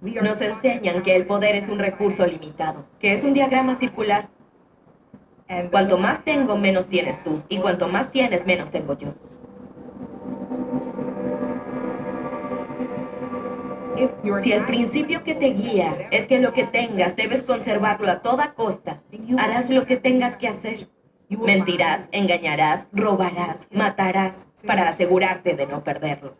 Nos enseñan que el poder es un recurso limitado, que es un diagrama circular. Cuanto más tengo, menos tienes tú. Y cuanto más tienes, menos tengo yo. Si el principio que te guía es que lo que tengas debes conservarlo a toda costa, harás lo que tengas que hacer. Mentirás, engañarás, robarás, matarás para asegurarte de no perderlo.